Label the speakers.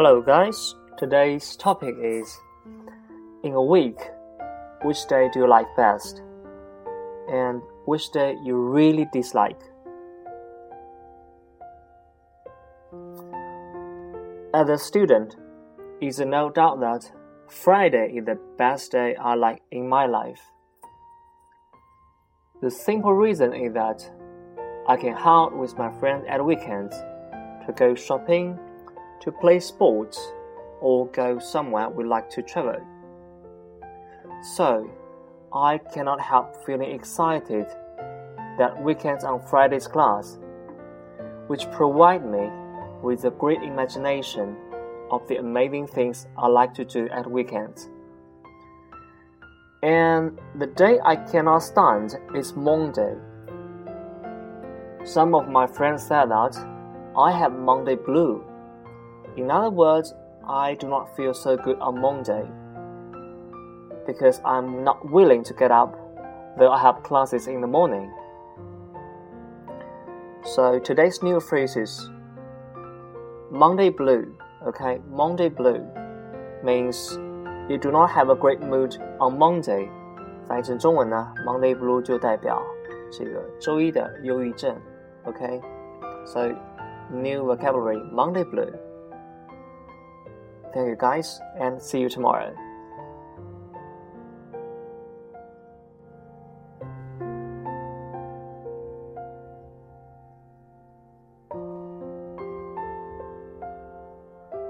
Speaker 1: Hello, guys. Today's topic is In a week, which day do you like best? And which day you really dislike? As a student, it's no doubt that Friday is the best day I like in my life. The simple reason is that I can hang out with my friends at weekends to go shopping, to play sports, or go somewhere we like to travel. So, I cannot help feeling excited that weekends on Friday's class, which provide me with a great imagination of the amazing things I like to do at weekends. And the day I cannot stand is Monday. Some of my friends said that I have Monday blue. In other words, I do not feel so good on Monday because I'm not willing to get up, though I have classes in the morning. So today's new phrase is Monday blue. Okay, Monday blue means you do not have a great mood on Monday。翻译成中文呢，Monday blue 就代表这个周一的忧郁症。OK，so new vocabulary Monday blue. Thank you guys and see you tomorrow.